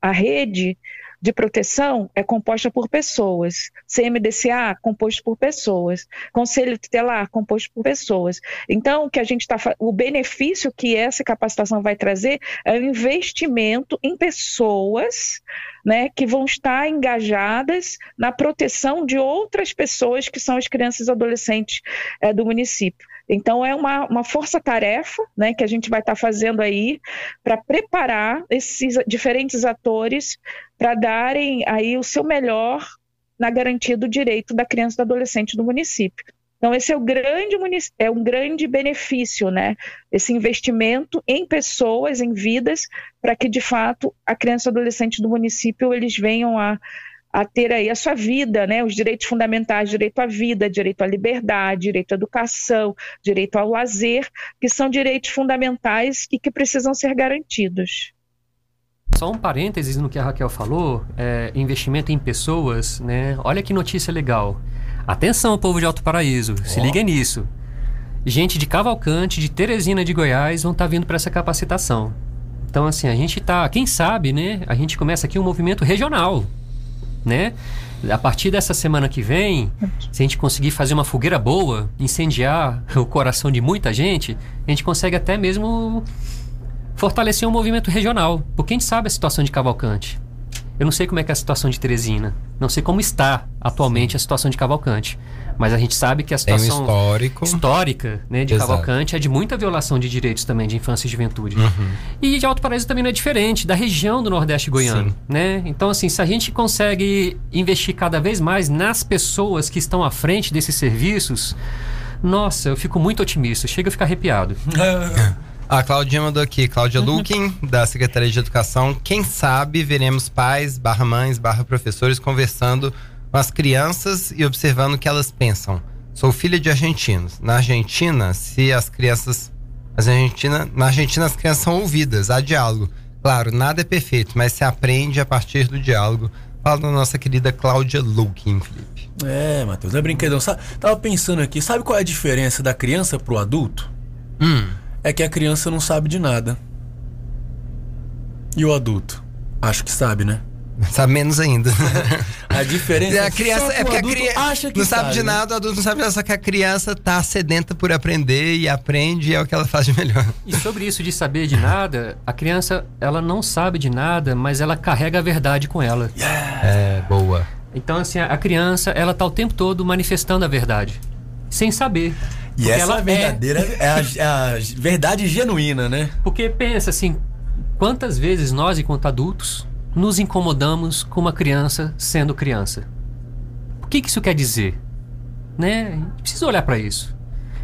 A rede de proteção é composta por pessoas. CMDCA, composto por pessoas. Conselho tutelar, composto por pessoas. Então, o que a gente está o benefício que essa capacitação vai trazer é o investimento em pessoas né, que vão estar engajadas na proteção de outras pessoas que são as crianças e adolescentes é, do município. Então, é uma, uma força-tarefa né, que a gente vai estar fazendo aí para preparar esses diferentes atores para darem aí o seu melhor na garantia do direito da criança e do adolescente do município. Então, esse é, o grande, é um grande benefício, né? Esse investimento em pessoas, em vidas, para que, de fato, a criança e adolescente do município eles venham a a ter aí a sua vida, né, os direitos fundamentais, direito à vida, direito à liberdade, direito à educação, direito ao lazer, que são direitos fundamentais e que precisam ser garantidos. Só um parênteses no que a Raquel falou, é, investimento em pessoas, né? Olha que notícia legal. Atenção, povo de Alto Paraíso, oh. se liguem nisso. Gente de Cavalcante, de Teresina de Goiás vão estar tá vindo para essa capacitação. Então, assim, a gente tá, quem sabe, né? A gente começa aqui um movimento regional né? A partir dessa semana que vem, se a gente conseguir fazer uma fogueira boa, incendiar (laughs) o coração de muita gente, a gente consegue até mesmo fortalecer um movimento regional. Porque a gente sabe a situação de Cavalcante. Eu não sei como é que é a situação de Teresina. Não sei como está atualmente a situação de Cavalcante. Mas a gente sabe que a situação um histórico. histórica né, de Exato. Cavalcante é de muita violação de direitos também de infância e juventude. Uhum. E de Alto Paraíso também não é diferente, da região do Nordeste goiano. Né? Então, assim, se a gente consegue investir cada vez mais nas pessoas que estão à frente desses serviços, nossa, eu fico muito otimista. Chega a ficar arrepiado. (laughs) A Claudinha mandou aqui, Cláudia uhum. Lukin, da Secretaria de Educação. Quem sabe veremos pais, barra mães, barra professores conversando com as crianças e observando o que elas pensam. Sou filha de argentinos. Na Argentina, se as crianças. As Argentina, na Argentina, as crianças são ouvidas, há diálogo. Claro, nada é perfeito, mas se aprende a partir do diálogo. Fala da nossa querida Cláudia Lukin, Felipe. É, Matheus, é brinquedão. Tava pensando aqui, sabe qual é a diferença da criança pro adulto? Hum é que a criança não sabe de nada. E o adulto? Acho que sabe, né? (laughs) Sabe menos ainda. (laughs) a diferença é a criança é porque a criança acha que não sabe, sabe de né? nada, o adulto não sabe nada, só que a criança tá sedenta por aprender e aprende e é o que ela faz de melhor. E sobre isso de saber de nada, a criança ela não sabe de nada, mas ela carrega a verdade com ela. Yeah. É boa. Então assim, a criança ela tá o tempo todo manifestando a verdade, sem saber. E essa ela é verdadeira é, é, a, é a verdade genuína, né? Porque pensa assim, quantas vezes nós, enquanto adultos, nos incomodamos com uma criança sendo criança? O que, que isso quer dizer? Né? Precisa olhar para isso.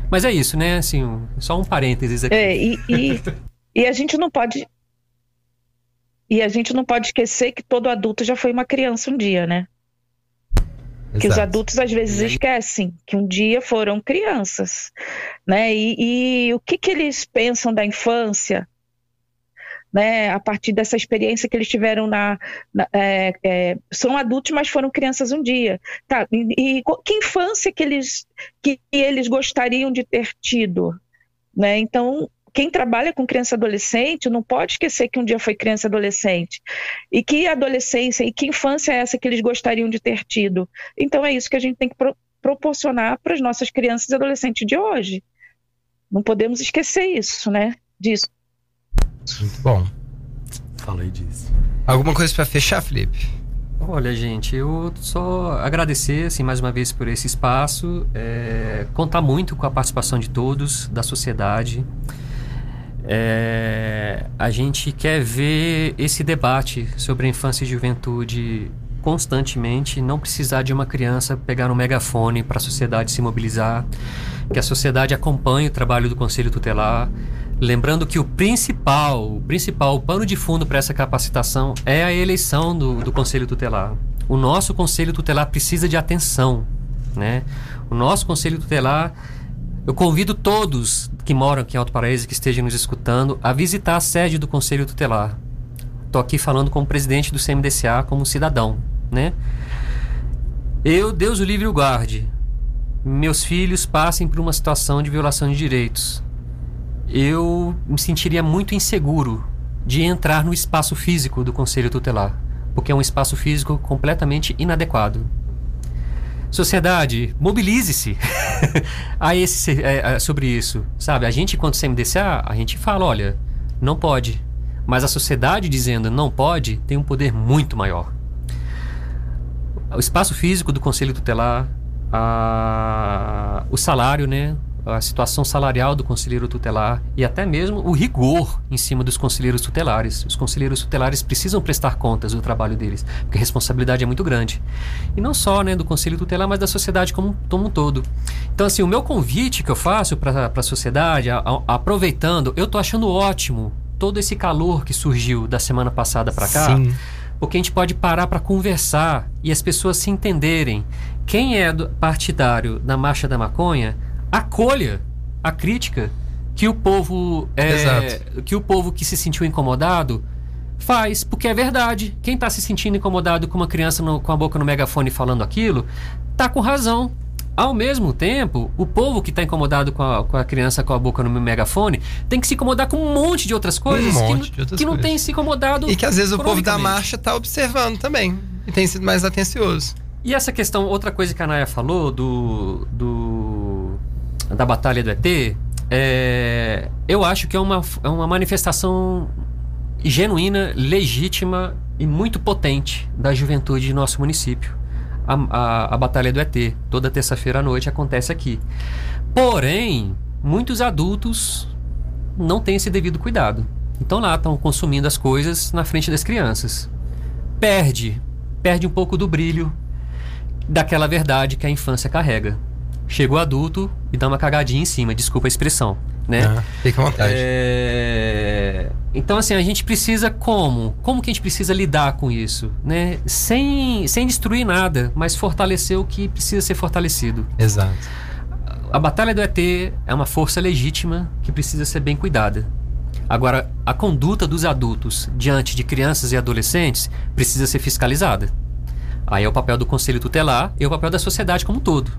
Mas é isso, né? Assim, só um parênteses aqui. É, e, e, e a gente não pode. E a gente não pode esquecer que todo adulto já foi uma criança um dia, né? Que os adultos às vezes esquecem que um dia foram crianças, né? E, e o que, que eles pensam da infância, né? A partir dessa experiência que eles tiveram na, na é, é, são adultos, mas foram crianças um dia, tá? E, e que infância que eles que eles gostariam de ter tido, né? Então quem trabalha com criança e adolescente não pode esquecer que um dia foi criança e adolescente. E que adolescência e que infância é essa que eles gostariam de ter tido. Então é isso que a gente tem que pro proporcionar para as nossas crianças e adolescentes de hoje. Não podemos esquecer isso, né? Disso. Muito bom. Falei disso. Alguma coisa para fechar, Felipe? Olha, gente, eu só agradecer assim, mais uma vez por esse espaço, é, contar muito com a participação de todos, da sociedade. É, a gente quer ver esse debate sobre a infância e juventude constantemente, não precisar de uma criança pegar um megafone para a sociedade se mobilizar, que a sociedade acompanhe o trabalho do Conselho Tutelar, lembrando que o principal, o principal pano de fundo para essa capacitação é a eleição do, do Conselho Tutelar. O nosso Conselho Tutelar precisa de atenção, né? O nosso Conselho Tutelar eu convido todos que moram aqui em Alto Paraíso, que estejam nos escutando, a visitar a sede do Conselho Tutelar. Estou aqui falando como presidente do CMDCA, como cidadão, né? Eu, Deus o livre o guarde, meus filhos passem por uma situação de violação de direitos. Eu me sentiria muito inseguro de entrar no espaço físico do Conselho Tutelar, porque é um espaço físico completamente inadequado. Sociedade, mobilize-se (laughs) a esse, é, é, sobre isso, sabe? A gente, enquanto CMDCA, a gente fala, olha, não pode. Mas a sociedade dizendo não pode tem um poder muito maior. O espaço físico do Conselho Tutelar, a, o salário, né? A situação salarial do conselheiro tutelar e até mesmo o rigor em cima dos conselheiros tutelares. Os conselheiros tutelares precisam prestar contas do trabalho deles, porque a responsabilidade é muito grande. E não só né, do conselho tutelar, mas da sociedade como, como um todo. Então, assim, o meu convite que eu faço para a sociedade, aproveitando, eu estou achando ótimo todo esse calor que surgiu da semana passada para cá. Sim. Porque a gente pode parar para conversar e as pessoas se entenderem. Quem é partidário da Marcha da Maconha acolha a crítica que o povo é, que o povo que se sentiu incomodado faz, porque é verdade. Quem está se sentindo incomodado com uma criança no, com a boca no megafone falando aquilo, tá com razão. Ao mesmo tempo, o povo que está incomodado com a, com a, criança com a boca no megafone tem que se incomodar com um monte de outras coisas um que, outras que não tem se incomodado. E que às vezes o povo da marcha está observando também e tem sido mais atencioso. E essa questão, outra coisa que a Naya falou do, do da Batalha do ET, é, eu acho que é uma, é uma manifestação genuína, legítima e muito potente da juventude de nosso município. A, a, a Batalha do ET, toda terça-feira à noite, acontece aqui. Porém, muitos adultos não têm esse devido cuidado. Então lá estão consumindo as coisas na frente das crianças. Perde, perde um pouco do brilho daquela verdade que a infância carrega chega o adulto e dá uma cagadinha em cima, desculpa a expressão, né? Ah, fica à vontade. É... Então, assim, a gente precisa como? Como que a gente precisa lidar com isso, né? Sem, sem destruir nada, mas fortalecer o que precisa ser fortalecido. Exato. A Batalha do ET é uma força legítima que precisa ser bem cuidada. Agora, a conduta dos adultos diante de crianças e adolescentes precisa ser fiscalizada. Aí é o papel do conselho tutelar e é o papel da sociedade como um todo.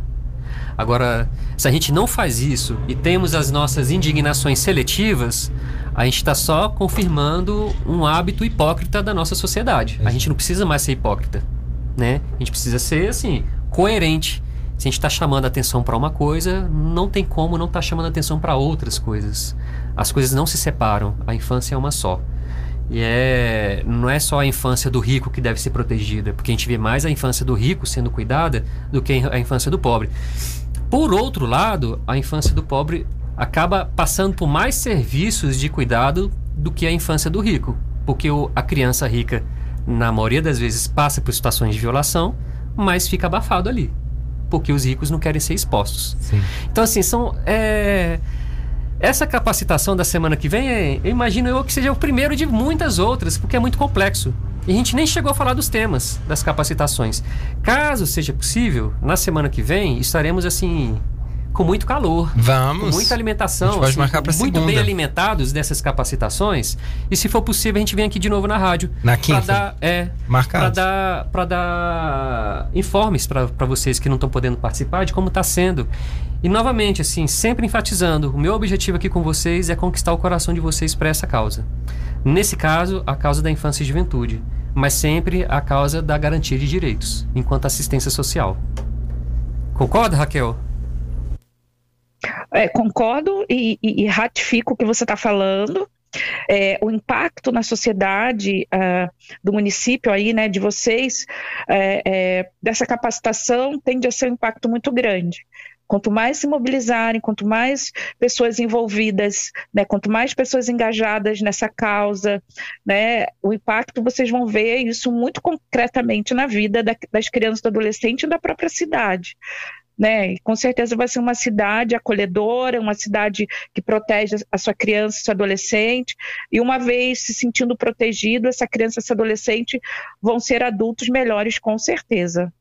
Agora, se a gente não faz isso e temos as nossas indignações seletivas, a gente está só confirmando um hábito hipócrita da nossa sociedade. A gente não precisa mais ser hipócrita, né? A gente precisa ser assim coerente. Se a gente está chamando atenção para uma coisa, não tem como não estar tá chamando atenção para outras coisas. As coisas não se separam. A infância é uma só. E é, não é só a infância do rico que deve ser protegida, porque a gente vê mais a infância do rico sendo cuidada do que a infância do pobre. Por outro lado, a infância do pobre acaba passando por mais serviços de cuidado do que a infância do rico, porque o, a criança rica, na maioria das vezes, passa por situações de violação, mas fica abafado ali, porque os ricos não querem ser expostos. Sim. Então, assim, são. É, essa capacitação da semana que vem, eu imagino eu que seja o primeiro de muitas outras, porque é muito complexo. E a gente nem chegou a falar dos temas das capacitações. Caso seja possível, na semana que vem estaremos assim com muito calor. Vamos. Com muita alimentação. pode assim, marcar para Muito segunda. bem alimentados dessas capacitações. E se for possível, a gente vem aqui de novo na rádio. Na quinta. Para dar, é, para dar, para dar informes para vocês que não estão podendo participar de como está sendo. E novamente, assim, sempre enfatizando, o meu objetivo aqui com vocês é conquistar o coração de vocês para essa causa. Nesse caso, a causa da infância e juventude, mas sempre a causa da garantia de direitos, enquanto assistência social. Concorda, Raquel? É, concordo e, e, e, ratifico o que você está falando. É, o impacto na sociedade uh, do município aí, né, de vocês, é, é, dessa capacitação tende a ser um impacto muito grande. Quanto mais se mobilizarem, quanto mais pessoas envolvidas, né, quanto mais pessoas engajadas nessa causa, né, o impacto vocês vão ver isso muito concretamente na vida da, das crianças e adolescentes e da própria cidade. Né? E com certeza vai ser uma cidade acolhedora, uma cidade que protege a sua criança, seu adolescente, e uma vez se sentindo protegido, essa criança e esse adolescente vão ser adultos melhores, com certeza.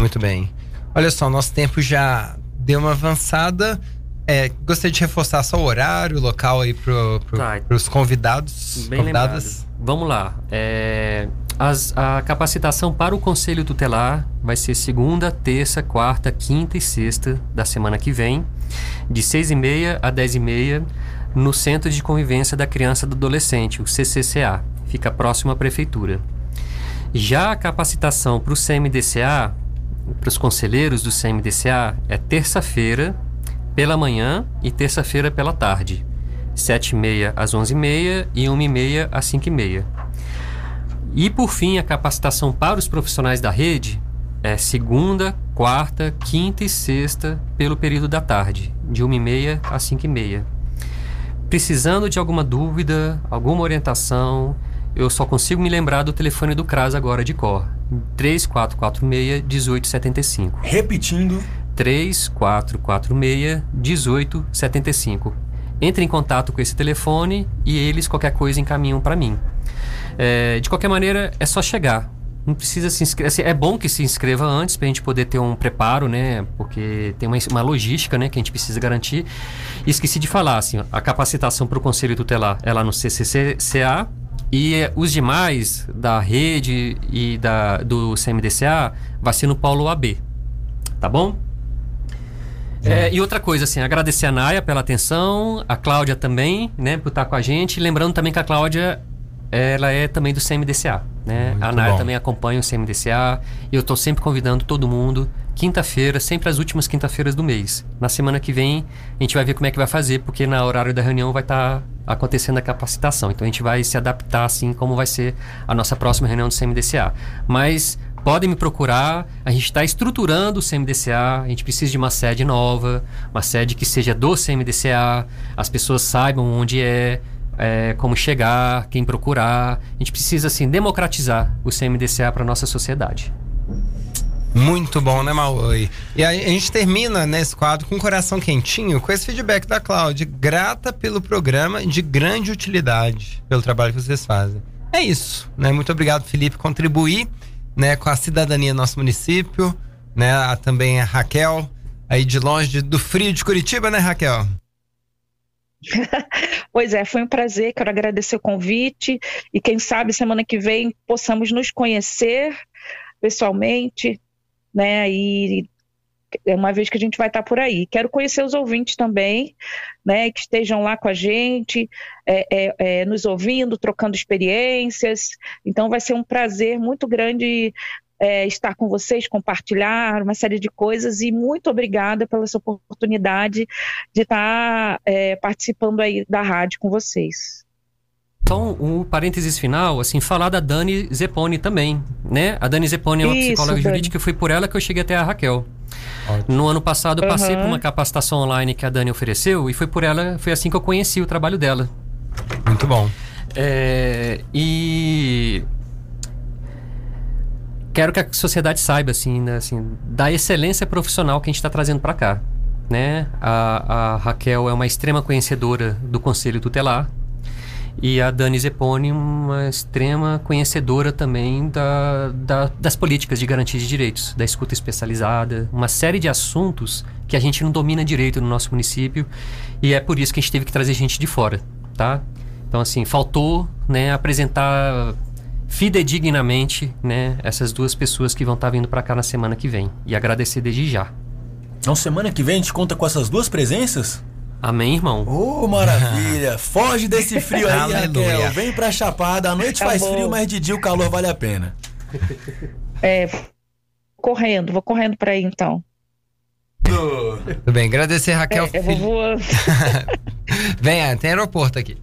Muito bem. Olha só, nosso tempo já deu uma avançada. É, gostaria de reforçar só o horário, o local aí para pro, tá. os convidados. Bem convidadas. Lembrado. Vamos lá. É, As, a capacitação para o Conselho Tutelar vai ser segunda, terça, quarta, quinta e sexta da semana que vem, de seis e meia a dez e meia, no Centro de Convivência da Criança e do Adolescente, o CCCA. Fica próximo à Prefeitura. Já a capacitação para o CMDCA, para os conselheiros do CMDCA, é terça-feira pela manhã e terça-feira pela tarde. 7h30 às 11h30 e 1h30 às 5h30. E por fim, a capacitação para os profissionais da rede é segunda, quarta, quinta e sexta pelo período da tarde, de 1h30 às 5h30. Precisando de alguma dúvida, alguma orientação, eu só consigo me lembrar do telefone do CRAS agora de cor. 3446 1875. Repetindo. 3446 1875. Entre em contato com esse telefone e eles qualquer coisa encaminham para mim. É, de qualquer maneira, é só chegar. Não precisa se inscrever. Assim, é bom que se inscreva antes para a gente poder ter um preparo, né? Porque tem uma, uma logística, né? Que a gente precisa garantir. E esqueci de falar, assim, a capacitação para o Conselho Tutelar é lá no CCCA e os demais da rede e da, do CMDCA vai ser no Paulo AB. Tá bom? É. É, e outra coisa, assim, agradecer a Naya pela atenção, a Cláudia também, né, por estar com a gente. Lembrando também que a Cláudia, ela é também do CMDCA, né? Muito a bom. também acompanha o CMDCA. E eu estou sempre convidando todo mundo, quinta-feira, sempre as últimas quinta-feiras do mês. Na semana que vem, a gente vai ver como é que vai fazer, porque na horário da reunião vai estar tá acontecendo a capacitação. Então a gente vai se adaptar assim como vai ser a nossa próxima reunião do CMDCA. Mas podem me procurar, a gente está estruturando o CMDCA, a gente precisa de uma sede nova, uma sede que seja do CMDCA, as pessoas saibam onde é, é como chegar, quem procurar. A gente precisa assim democratizar o CMDCA para nossa sociedade. Muito bom, né, Maui? E a, gente termina nesse quadro com o coração quentinho com esse feedback da Cláudia. Grata pelo programa, de grande utilidade pelo trabalho que vocês fazem. É isso, né? Muito obrigado, Felipe, contribuir né, com a cidadania do nosso município, né? A, também a Raquel, aí de longe, do frio de Curitiba, né, Raquel? (laughs) pois é, foi um prazer, quero agradecer o convite e quem sabe semana que vem possamos nos conhecer pessoalmente, né? E é uma vez que a gente vai estar por aí. Quero conhecer os ouvintes também, né? Que estejam lá com a gente, é, é, é, nos ouvindo, trocando experiências. Então vai ser um prazer muito grande é, estar com vocês, compartilhar uma série de coisas e muito obrigada pela essa oportunidade de estar é, participando aí da rádio com vocês. Só um, um, parênteses final, assim, falar da Dani Zeponi também, né? A Dani Zeponi é uma Isso, psicóloga Dani. jurídica e foi por ela que eu cheguei até a Raquel. Ótimo. No ano passado eu passei uhum. por uma capacitação online que a Dani ofereceu e foi por ela, foi assim que eu conheci o trabalho dela. Muito bom. É, e quero que a sociedade saiba assim, né, assim da excelência profissional que a gente está trazendo para cá. Né? A, a Raquel é uma extrema conhecedora do Conselho Tutelar, e a Dani Zeponi, uma extrema conhecedora também da, da, das políticas de garantia de direitos, da escuta especializada, uma série de assuntos que a gente não domina direito no nosso município e é por isso que a gente teve que trazer gente de fora, tá? Então, assim, faltou né, apresentar fidedignamente né, essas duas pessoas que vão estar tá vindo para cá na semana que vem e agradecer desde já. Então, semana que vem a gente conta com essas duas presenças? Amém, irmão. Ô, oh, maravilha! (laughs) Foge desse frio aí, Raquel. Vem pra Chapada. A noite tá faz frio, mas de dia o calor vale a pena. É, correndo, vou correndo pra aí então. Tudo bem, agradecer Raquel. É, eu vou voando. (laughs) Venha, tem aeroporto aqui.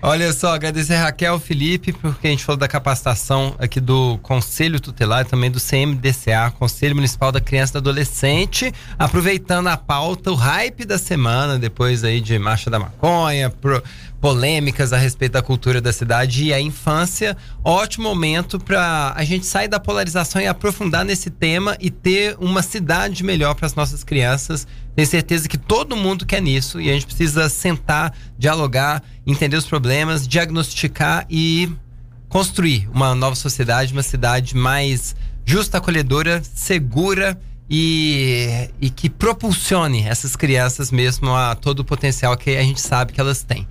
Olha só, agradecer Raquel Felipe, porque a gente falou da capacitação aqui do Conselho Tutelar e também do CMDCA, Conselho Municipal da Criança e do Adolescente. Aproveitando a pauta, o hype da semana, depois aí de Marcha da Maconha, pro, polêmicas a respeito da cultura da cidade e a infância. Ótimo momento para a gente sair da polarização e aprofundar nesse tema e ter uma cidade melhor para as nossas crianças. Tenho certeza que todo mundo quer nisso e a gente precisa sentar, dialogar, entender os problemas, diagnosticar e construir uma nova sociedade, uma cidade mais justa, acolhedora, segura e, e que propulsione essas crianças mesmo a todo o potencial que a gente sabe que elas têm.